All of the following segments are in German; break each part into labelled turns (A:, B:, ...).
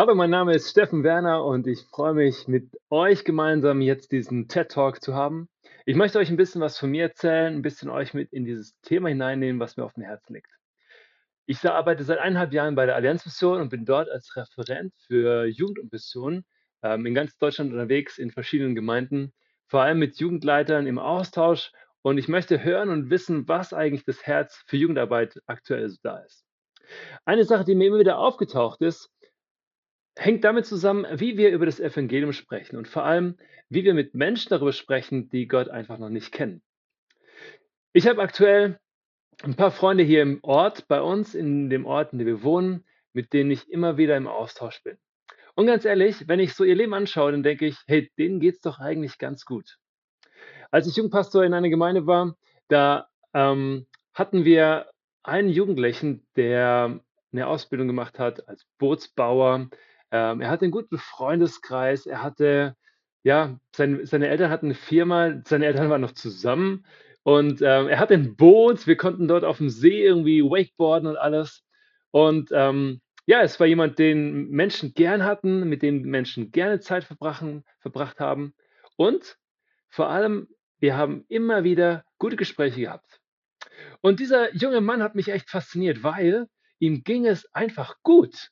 A: Hallo, mein Name ist Steffen Werner und ich freue mich, mit euch gemeinsam jetzt diesen TED Talk zu haben. Ich möchte euch ein bisschen was von mir erzählen, ein bisschen euch mit in dieses Thema hineinnehmen, was mir auf dem Herzen liegt. Ich arbeite seit eineinhalb Jahren bei der Allianzmission und bin dort als Referent für Jugend und Mission ähm, in ganz Deutschland unterwegs, in verschiedenen Gemeinden, vor allem mit Jugendleitern im Austausch. Und ich möchte hören und wissen, was eigentlich das Herz für Jugendarbeit aktuell so da ist. Eine Sache, die mir immer wieder aufgetaucht ist, hängt damit zusammen, wie wir über das Evangelium sprechen und vor allem, wie wir mit Menschen darüber sprechen, die Gott einfach noch nicht kennen. Ich habe aktuell ein paar Freunde hier im Ort, bei uns, in dem Ort, in dem wir wohnen, mit denen ich immer wieder im Austausch bin. Und ganz ehrlich, wenn ich so ihr Leben anschaue, dann denke ich, hey, denen geht es doch eigentlich ganz gut. Als ich Jugendpastor in einer Gemeinde war, da ähm, hatten wir einen Jugendlichen, der eine Ausbildung gemacht hat als Bootsbauer, ähm, er hatte einen guten Freundeskreis. Er hatte ja, seine seine Eltern hatten eine Firma, seine Eltern waren noch zusammen und, ähm, er hatte ein Boot. Wir konnten dort auf dem See irgendwie wakeboarden und alles. Und, ähm, ja, es war jemand, den Menschen gern hatten, mit dem Menschen gerne Zeit verbracht haben. Und vor allem, wir haben immer wieder gute Gespräche gehabt. Und dieser junge Mann hat mich echt fasziniert, weil ihm ging es einfach gut.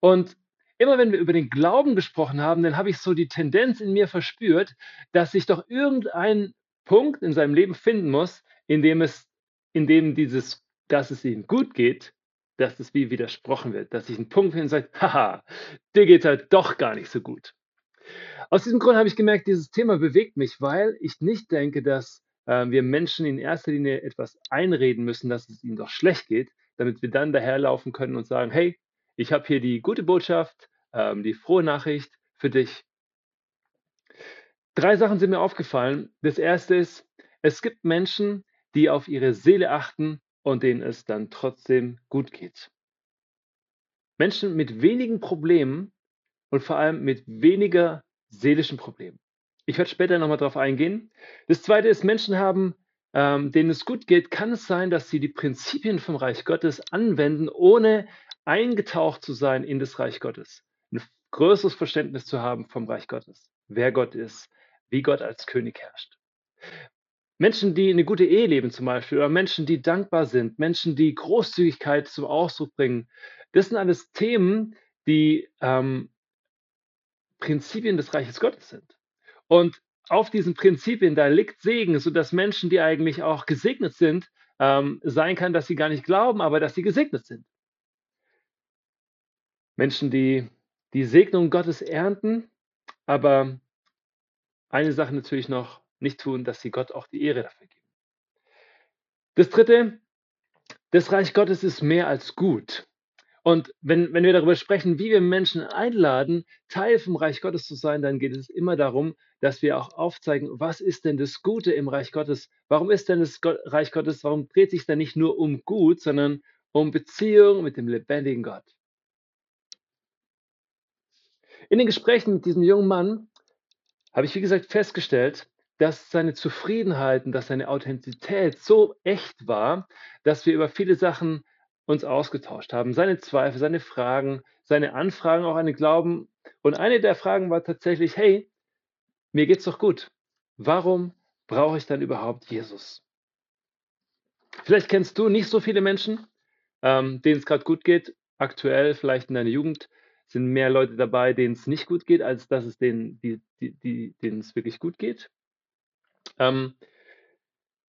A: Und immer wenn wir über den Glauben gesprochen haben, dann habe ich so die Tendenz in mir verspürt, dass sich doch irgendein Punkt in seinem Leben finden muss, in dem es, in dem dieses, dass es ihm gut geht, dass es wie widersprochen wird, dass sich ein Punkt findet und sagt, haha, dir geht halt doch gar nicht so gut. Aus diesem Grund habe ich gemerkt, dieses Thema bewegt mich, weil ich nicht denke, dass äh, wir Menschen in erster Linie etwas einreden müssen, dass es ihnen doch schlecht geht, damit wir dann daherlaufen können und sagen, hey, ich habe hier die gute Botschaft, ähm, die frohe Nachricht für dich. Drei Sachen sind mir aufgefallen. Das erste ist, es gibt Menschen, die auf ihre Seele achten und denen es dann trotzdem gut geht. Menschen mit wenigen Problemen und vor allem mit weniger seelischen Problemen. Ich werde später nochmal darauf eingehen. Das zweite ist, Menschen haben, ähm, denen es gut geht, kann es sein, dass sie die Prinzipien vom Reich Gottes anwenden, ohne eingetaucht zu sein in das Reich Gottes ein größeres Verständnis zu haben vom Reich Gottes, wer Gott ist, wie Gott als König herrscht. Menschen, die eine gute Ehe leben zum Beispiel, oder Menschen, die dankbar sind, Menschen, die Großzügigkeit zum Ausdruck bringen, das sind alles Themen, die ähm, Prinzipien des Reiches Gottes sind. Und auf diesen Prinzipien, da liegt Segen, sodass Menschen, die eigentlich auch gesegnet sind, ähm, sein kann, dass sie gar nicht glauben, aber dass sie gesegnet sind. Menschen, die die Segnung Gottes ernten, aber eine Sache natürlich noch nicht tun, dass sie Gott auch die Ehre dafür geben. Das dritte, das Reich Gottes ist mehr als gut. Und wenn, wenn wir darüber sprechen, wie wir Menschen einladen, Teil vom Reich Gottes zu sein, dann geht es immer darum, dass wir auch aufzeigen, was ist denn das Gute im Reich Gottes? Warum ist denn das Reich Gottes, warum dreht sich da nicht nur um Gut, sondern um Beziehung mit dem lebendigen Gott? In den Gesprächen mit diesem jungen Mann habe ich, wie gesagt, festgestellt, dass seine Zufriedenheit und dass seine Authentizität so echt war, dass wir über viele Sachen uns ausgetauscht haben. Seine Zweifel, seine Fragen, seine Anfragen auch an den Glauben. Und eine der Fragen war tatsächlich, hey, mir geht's doch gut. Warum brauche ich dann überhaupt Jesus? Vielleicht kennst du nicht so viele Menschen, ähm, denen es gerade gut geht, aktuell vielleicht in deiner Jugend, sind mehr Leute dabei, denen es nicht gut geht, als dass es denen, die, die, die, denen es wirklich gut geht. Ähm,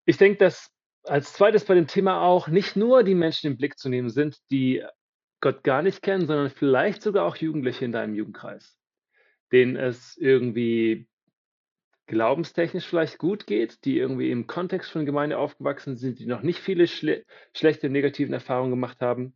A: ich denke, dass als zweites bei dem Thema auch nicht nur die Menschen im Blick zu nehmen sind, die Gott gar nicht kennen, sondern vielleicht sogar auch Jugendliche in deinem Jugendkreis, denen es irgendwie glaubenstechnisch vielleicht gut geht, die irgendwie im Kontext von Gemeinde aufgewachsen sind, die noch nicht viele schle schlechte, negativen Erfahrungen gemacht haben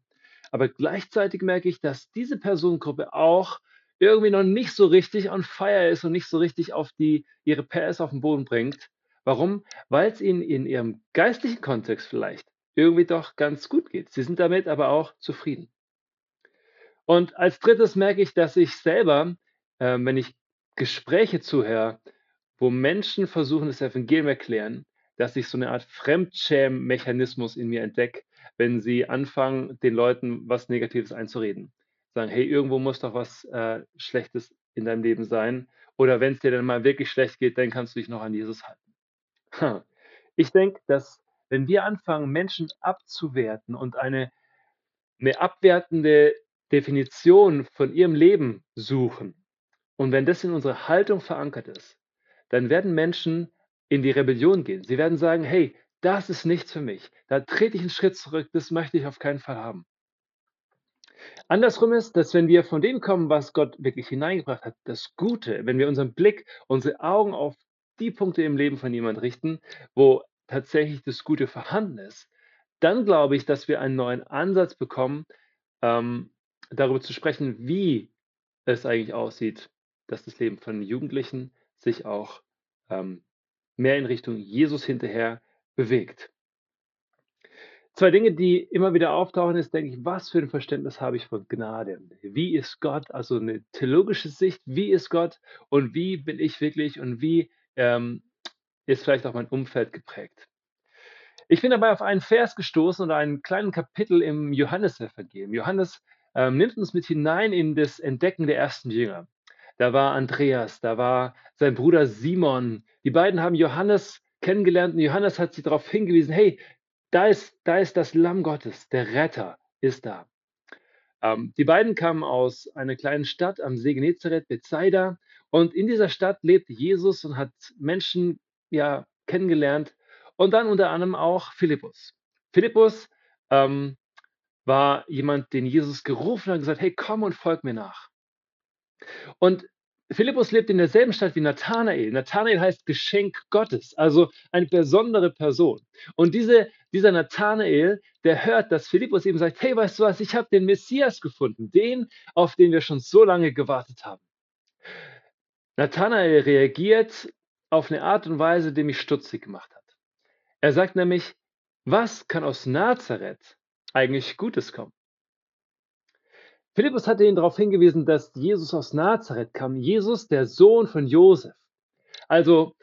A: aber gleichzeitig merke ich, dass diese Personengruppe auch irgendwie noch nicht so richtig on fire ist und nicht so richtig auf die, ihre PS auf den Boden bringt. Warum? Weil es ihnen in ihrem geistlichen Kontext vielleicht irgendwie doch ganz gut geht. Sie sind damit aber auch zufrieden. Und als drittes merke ich, dass ich selber, äh, wenn ich Gespräche zuhöre, wo Menschen versuchen, das Evangelium erklären, dass ich so eine Art Fremdschämen-Mechanismus in mir entdecke, wenn sie anfangen, den Leuten was Negatives einzureden. sagen, hey, irgendwo muss doch was äh, Schlechtes in deinem Leben sein. Oder wenn es dir dann mal wirklich schlecht geht, dann kannst du dich noch an Jesus halten. Ich denke, dass wenn wir anfangen, Menschen abzuwerten und eine, eine abwertende Definition von ihrem Leben suchen, und wenn das in unserer Haltung verankert ist, dann werden Menschen in die Rebellion gehen. Sie werden sagen, hey, das ist nichts für mich. Da trete ich einen Schritt zurück, das möchte ich auf keinen Fall haben. Andersrum ist, dass wenn wir von dem kommen, was Gott wirklich hineingebracht hat, das Gute, wenn wir unseren Blick, unsere Augen auf die Punkte im Leben von jemand richten, wo tatsächlich das Gute vorhanden ist, dann glaube ich, dass wir einen neuen Ansatz bekommen, ähm, darüber zu sprechen, wie es eigentlich aussieht, dass das Leben von Jugendlichen sich auch ähm, mehr in Richtung Jesus hinterher bewegt. Zwei Dinge, die immer wieder auftauchen, ist, denke ich, was für ein Verständnis habe ich von Gnade? Wie ist Gott? Also eine theologische Sicht, wie ist Gott und wie bin ich wirklich und wie ähm, ist vielleicht auch mein Umfeld geprägt? Ich bin dabei auf einen Vers gestoßen oder einen kleinen Kapitel im Johannesevangelium. Johannes ähm, nimmt uns mit hinein in das Entdecken der ersten Jünger. Da war Andreas, da war sein Bruder Simon. Die beiden haben Johannes kennengelernt und Johannes hat sie darauf hingewiesen, hey, da ist, da ist das Lamm Gottes, der Retter ist da. Ähm, die beiden kamen aus einer kleinen Stadt am See Genezareth, Bethsaida, und in dieser Stadt lebte Jesus und hat Menschen ja kennengelernt und dann unter anderem auch Philippus. Philippus ähm, war jemand, den Jesus gerufen hat und gesagt, hey, komm und folg mir nach. Und Philippus lebt in derselben Stadt wie Nathanael. Nathanael heißt Geschenk Gottes, also eine besondere Person. Und diese, dieser Nathanael, der hört, dass Philippus ihm sagt, hey, weißt du was, ich habe den Messias gefunden, den, auf den wir schon so lange gewartet haben. Nathanael reagiert auf eine Art und Weise, die mich stutzig gemacht hat. Er sagt nämlich, was kann aus Nazareth eigentlich Gutes kommen? Philippus hatte ihn darauf hingewiesen, dass Jesus aus Nazareth kam. Jesus, der Sohn von Josef. Also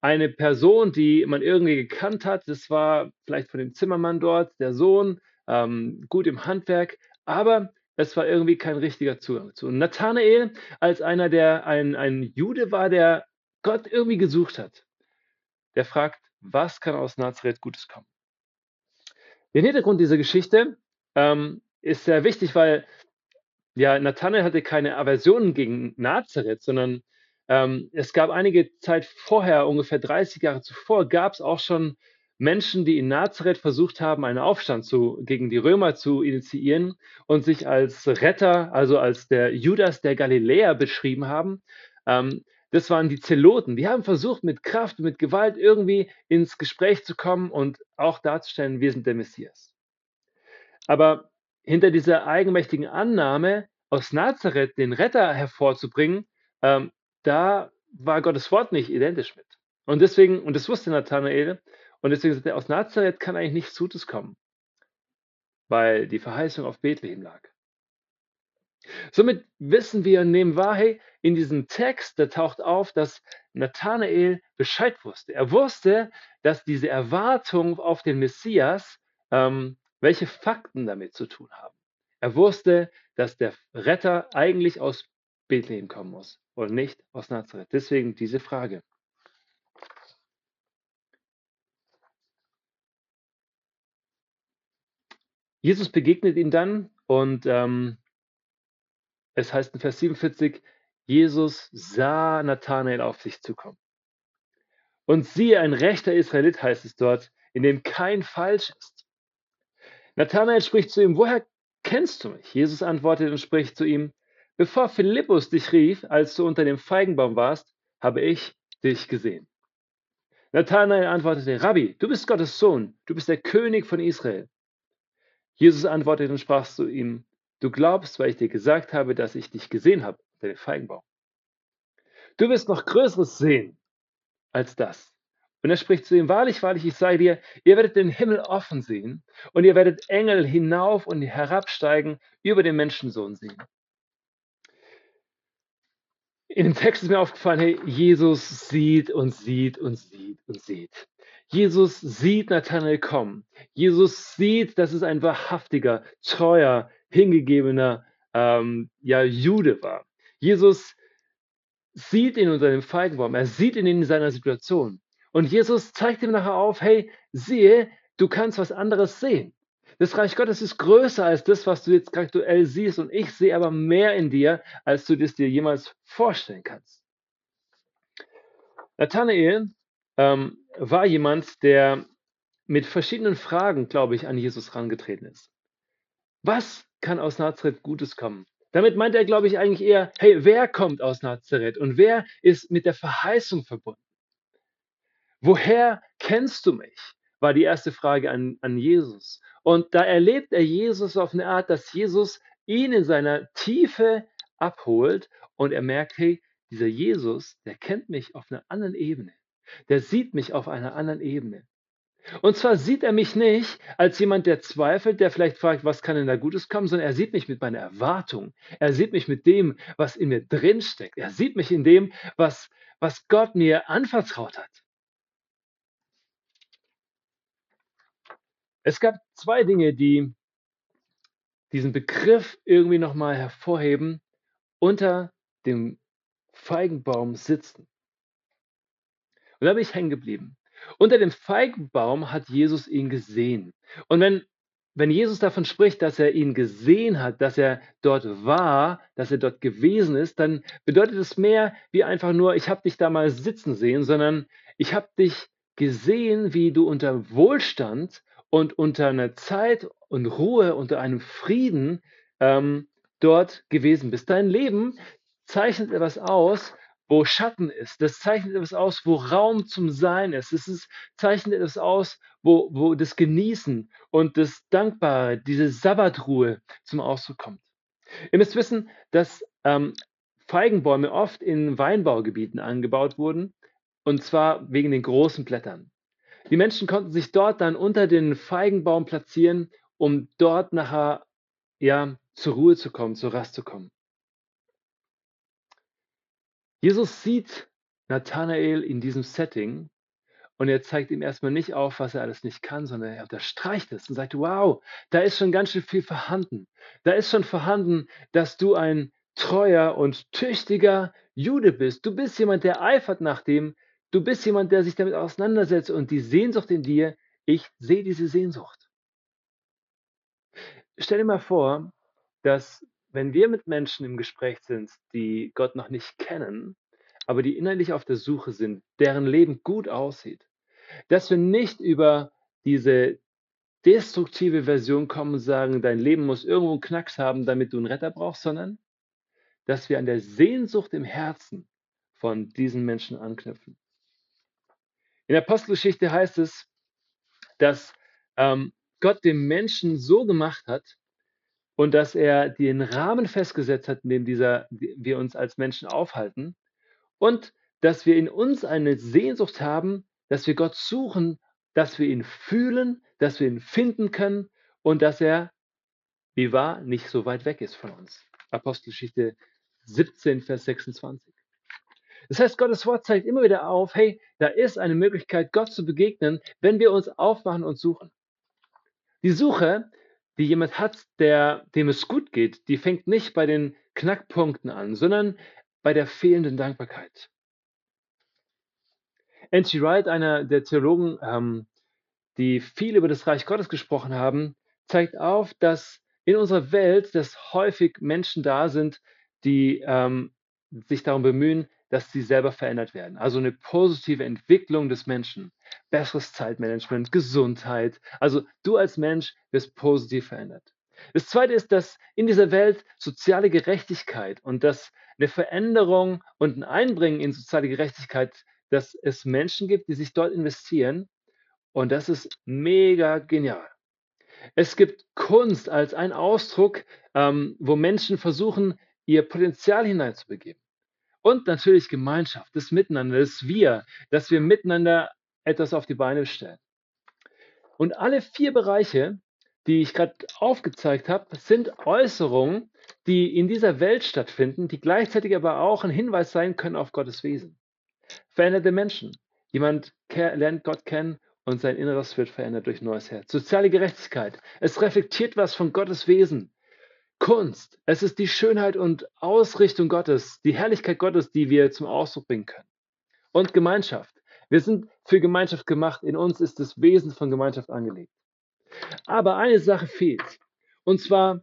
A: eine Person, die man irgendwie gekannt hat. Das war vielleicht von dem Zimmermann dort, der Sohn, ähm, gut im Handwerk, aber es war irgendwie kein richtiger Zugang zu. Und Nathanael, als einer, der ein, ein Jude war, der Gott irgendwie gesucht hat, der fragt, was kann aus Nazareth Gutes kommen? Der Hintergrund dieser Geschichte ähm, ist sehr wichtig, weil ja, Nathanael hatte keine Aversion gegen Nazareth, sondern ähm, es gab einige Zeit vorher, ungefähr 30 Jahre zuvor, gab es auch schon Menschen, die in Nazareth versucht haben, einen Aufstand zu, gegen die Römer zu initiieren und sich als Retter, also als der Judas der Galiläer beschrieben haben. Ähm, das waren die Zeloten. Die haben versucht, mit Kraft, mit Gewalt irgendwie ins Gespräch zu kommen und auch darzustellen, wir sind der Messias. Aber hinter dieser eigenmächtigen Annahme, aus Nazareth den Retter hervorzubringen, ähm, da war Gottes Wort nicht identisch mit. Und deswegen, und das wusste Nathanael, und deswegen sagte er, aus Nazareth kann eigentlich nichts Gutes kommen, weil die Verheißung auf Bethlehem lag. Somit wissen wir und nehmen wahr, hey, in diesem Text, da taucht auf, dass Nathanael Bescheid wusste. Er wusste, dass diese Erwartung auf den Messias ähm, welche Fakten damit zu tun haben. Er wusste, dass der Retter eigentlich aus Bethlehem kommen muss und nicht aus Nazareth. Deswegen diese Frage. Jesus begegnet ihm dann und ähm, es heißt in Vers 47, Jesus sah Nathanael auf sich zukommen. Und siehe, ein rechter Israelit heißt es dort, in dem kein Falsch ist. Nathanael spricht zu ihm, woher kennst du mich? Jesus antwortet und spricht zu ihm, bevor Philippus dich rief, als du unter dem Feigenbaum warst, habe ich dich gesehen. Nathanael antwortete, Rabbi, du bist Gottes Sohn, du bist der König von Israel. Jesus antwortete und sprach zu ihm, du glaubst, weil ich dir gesagt habe, dass ich dich gesehen habe unter dem Feigenbaum. Du wirst noch Größeres sehen als das. Und er spricht zu ihm, wahrlich, wahrlich, ich sage dir, ihr werdet den Himmel offen sehen und ihr werdet Engel hinauf und herabsteigen über den Menschensohn sehen. In dem Text ist mir aufgefallen, hey, Jesus sieht und sieht und sieht und sieht. Jesus sieht Nathanael kommen. Jesus sieht, dass es ein wahrhaftiger, treuer, hingegebener ähm, ja Jude war. Jesus sieht ihn unter dem Feigenbaum, er sieht ihn in seiner Situation. Und Jesus zeigt ihm nachher auf, hey, siehe, du kannst was anderes sehen. Das Reich Gottes ist größer als das, was du jetzt aktuell siehst. Und ich sehe aber mehr in dir, als du das dir jemals vorstellen kannst. Nathanael ähm, war jemand, der mit verschiedenen Fragen, glaube ich, an Jesus herangetreten ist. Was kann aus Nazareth Gutes kommen? Damit meint er, glaube ich, eigentlich eher, hey, wer kommt aus Nazareth und wer ist mit der Verheißung verbunden? Woher kennst du mich? war die erste Frage an, an Jesus. Und da erlebt er Jesus auf eine Art, dass Jesus ihn in seiner Tiefe abholt und er merkt, hey, dieser Jesus, der kennt mich auf einer anderen Ebene. Der sieht mich auf einer anderen Ebene. Und zwar sieht er mich nicht als jemand, der zweifelt, der vielleicht fragt, was kann denn da Gutes kommen, sondern er sieht mich mit meiner Erwartung. Er sieht mich mit dem, was in mir drinsteckt. Er sieht mich in dem, was, was Gott mir anvertraut hat. Es gab zwei Dinge, die diesen Begriff irgendwie nochmal hervorheben, unter dem Feigenbaum sitzen. Und da bin ich hängen geblieben. Unter dem Feigenbaum hat Jesus ihn gesehen. Und wenn, wenn Jesus davon spricht, dass er ihn gesehen hat, dass er dort war, dass er dort gewesen ist, dann bedeutet es mehr wie einfach nur, ich habe dich da mal sitzen sehen, sondern ich habe dich gesehen, wie du unter Wohlstand und unter einer Zeit und Ruhe, unter einem Frieden ähm, dort gewesen bist. Dein Leben zeichnet etwas aus, wo Schatten ist. Das zeichnet etwas aus, wo Raum zum Sein ist. Es ist, zeichnet etwas aus, wo, wo das Genießen und das Dankbare, diese Sabbatruhe zum Ausdruck kommt. Ihr müsst wissen, dass ähm, Feigenbäume oft in Weinbaugebieten angebaut wurden, und zwar wegen den großen Blättern. Die Menschen konnten sich dort dann unter den Feigenbaum platzieren, um dort nachher ja, zur Ruhe zu kommen, zur Rast zu kommen. Jesus sieht Nathanael in diesem Setting und er zeigt ihm erstmal nicht auf, was er alles nicht kann, sondern er unterstreicht es und sagt, wow, da ist schon ganz schön viel vorhanden. Da ist schon vorhanden, dass du ein treuer und tüchtiger Jude bist. Du bist jemand, der eifert nach dem. Du bist jemand, der sich damit auseinandersetzt und die Sehnsucht in dir, ich sehe diese Sehnsucht. Stell dir mal vor, dass wenn wir mit Menschen im Gespräch sind, die Gott noch nicht kennen, aber die innerlich auf der Suche sind, deren Leben gut aussieht, dass wir nicht über diese destruktive Version kommen und sagen, dein Leben muss irgendwo einen Knacks haben, damit du einen Retter brauchst, sondern dass wir an der Sehnsucht im Herzen von diesen Menschen anknüpfen. In der Apostelgeschichte heißt es, dass ähm, Gott den Menschen so gemacht hat, und dass er den Rahmen festgesetzt hat, in dem dieser, wir uns als Menschen aufhalten und dass wir in uns eine Sehnsucht haben, dass wir Gott suchen, dass wir ihn fühlen, dass wir ihn finden können und dass er, wie wahr, nicht so weit weg ist von uns. Apostelgeschichte 17, Vers 26. Das heißt, Gottes Wort zeigt immer wieder auf, hey, da ist eine Möglichkeit, Gott zu begegnen, wenn wir uns aufmachen und suchen. Die Suche die jemand hat, der, dem es gut geht, die fängt nicht bei den Knackpunkten an, sondern bei der fehlenden Dankbarkeit. N.T. Wright, einer der Theologen, ähm, die viel über das Reich Gottes gesprochen haben, zeigt auf, dass in unserer Welt, dass häufig Menschen da sind, die ähm, sich darum bemühen, dass sie selber verändert werden. Also eine positive Entwicklung des Menschen, besseres Zeitmanagement, Gesundheit. Also du als Mensch wirst positiv verändert. Das Zweite ist, dass in dieser Welt soziale Gerechtigkeit und dass eine Veränderung und ein Einbringen in soziale Gerechtigkeit, dass es Menschen gibt, die sich dort investieren. Und das ist mega genial. Es gibt Kunst als ein Ausdruck, ähm, wo Menschen versuchen, ihr Potenzial hineinzubegeben. Und natürlich Gemeinschaft, das Miteinander, das Wir, dass wir miteinander etwas auf die Beine stellen. Und alle vier Bereiche, die ich gerade aufgezeigt habe, sind Äußerungen, die in dieser Welt stattfinden, die gleichzeitig aber auch ein Hinweis sein können auf Gottes Wesen. Veränderte Menschen. Jemand lernt Gott kennen und sein Inneres wird verändert durch neues Herz. Soziale Gerechtigkeit. Es reflektiert was von Gottes Wesen. Kunst. Es ist die Schönheit und Ausrichtung Gottes, die Herrlichkeit Gottes, die wir zum Ausdruck bringen können. Und Gemeinschaft. Wir sind für Gemeinschaft gemacht. In uns ist das Wesen von Gemeinschaft angelegt. Aber eine Sache fehlt. Und zwar,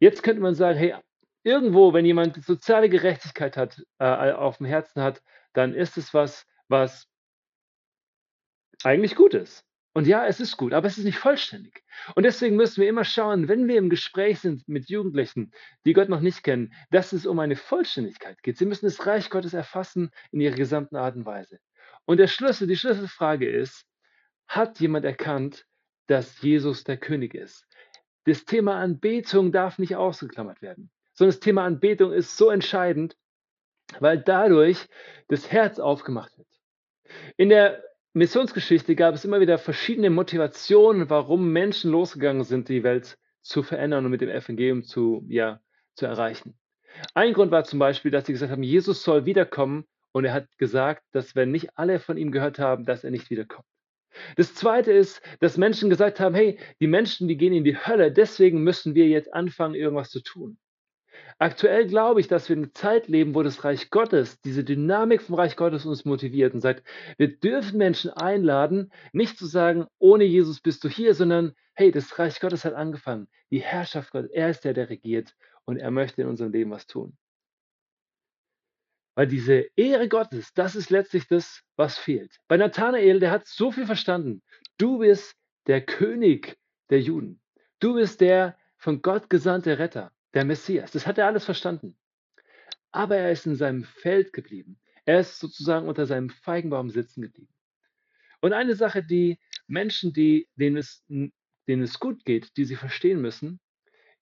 A: jetzt könnte man sagen, hey, irgendwo, wenn jemand soziale Gerechtigkeit hat, äh, auf dem Herzen hat, dann ist es was, was eigentlich gut ist. Und ja, es ist gut, aber es ist nicht vollständig. Und deswegen müssen wir immer schauen, wenn wir im Gespräch sind mit Jugendlichen, die Gott noch nicht kennen, dass es um eine Vollständigkeit geht. Sie müssen das Reich Gottes erfassen in ihrer gesamten Art und Weise. Und der Schlüssel, die Schlüsselfrage ist, hat jemand erkannt, dass Jesus der König ist? Das Thema Anbetung darf nicht ausgeklammert werden, sondern das Thema Anbetung ist so entscheidend, weil dadurch das Herz aufgemacht wird. In der Missionsgeschichte gab es immer wieder verschiedene Motivationen, warum Menschen losgegangen sind, die Welt zu verändern und mit dem Evangelium zu, ja, zu erreichen. Ein Grund war zum Beispiel, dass sie gesagt haben, Jesus soll wiederkommen und er hat gesagt, dass wenn nicht alle von ihm gehört haben, dass er nicht wiederkommt. Das zweite ist, dass Menschen gesagt haben, hey, die Menschen, die gehen in die Hölle, deswegen müssen wir jetzt anfangen, irgendwas zu tun. Aktuell glaube ich, dass wir in einer Zeit leben, wo das Reich Gottes, diese Dynamik vom Reich Gottes uns motiviert und sagt, wir dürfen Menschen einladen, nicht zu sagen, ohne Jesus bist du hier, sondern hey, das Reich Gottes hat angefangen. Die Herrschaft Gottes, er ist der, der regiert und er möchte in unserem Leben was tun. Weil diese Ehre Gottes, das ist letztlich das, was fehlt. Bei Nathanael, der hat so viel verstanden. Du bist der König der Juden. Du bist der von Gott gesandte Retter der Messias. Das hat er alles verstanden. Aber er ist in seinem Feld geblieben. Er ist sozusagen unter seinem Feigenbaum sitzen geblieben. Und eine Sache, die Menschen, die, denen, es, denen es gut geht, die sie verstehen müssen,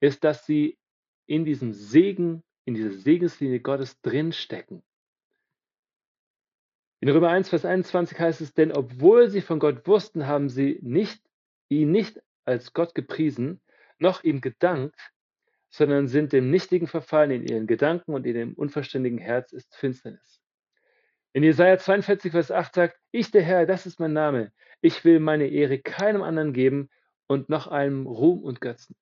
A: ist, dass sie in diesem Segen, in dieser Segenslinie Gottes drinstecken. In Römer 1, Vers 21 heißt es, denn obwohl sie von Gott wussten, haben sie nicht, ihn nicht als Gott gepriesen, noch ihm gedankt, sondern sind dem Nichtigen verfallen in ihren Gedanken und in dem unverständigen Herz ist Finsternis. In Jesaja 42, Vers 8 sagt, ich der Herr, das ist mein Name. Ich will meine Ehre keinem anderen geben und noch einem Ruhm und Götzen.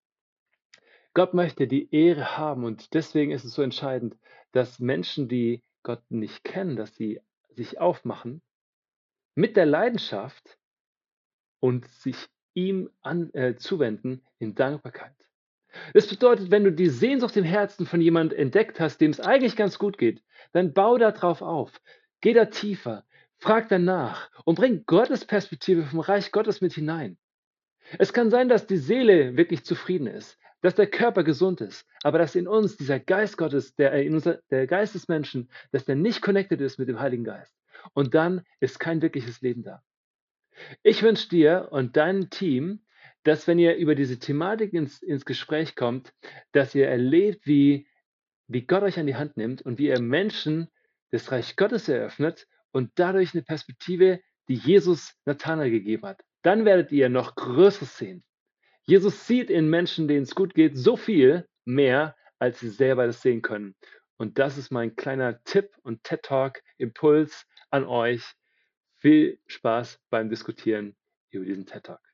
A: Gott möchte die Ehre haben und deswegen ist es so entscheidend, dass Menschen, die Gott nicht kennen, dass sie sich aufmachen mit der Leidenschaft und sich ihm an, äh, zuwenden in Dankbarkeit. Das bedeutet, wenn du die Sehnsucht im Herzen von jemand entdeckt hast, dem es eigentlich ganz gut geht, dann bau da drauf auf. Geh da tiefer, frag danach und bring Gottes Perspektive vom Reich Gottes mit hinein. Es kann sein, dass die Seele wirklich zufrieden ist, dass der Körper gesund ist, aber dass in uns dieser Geist Gottes, der, äh, in unser, der Geist des Menschen, dass der nicht connected ist mit dem Heiligen Geist. Und dann ist kein wirkliches Leben da. Ich wünsche dir und deinem Team, dass wenn ihr über diese Thematik ins, ins Gespräch kommt, dass ihr erlebt, wie, wie Gott euch an die Hand nimmt und wie ihr Menschen das Reich Gottes eröffnet und dadurch eine Perspektive, die Jesus Nathanael gegeben hat. Dann werdet ihr noch Größeres sehen. Jesus sieht in Menschen, denen es gut geht, so viel mehr, als sie selber das sehen können. Und das ist mein kleiner Tipp und TED Talk Impuls an euch. Viel Spaß beim Diskutieren über diesen TED Talk.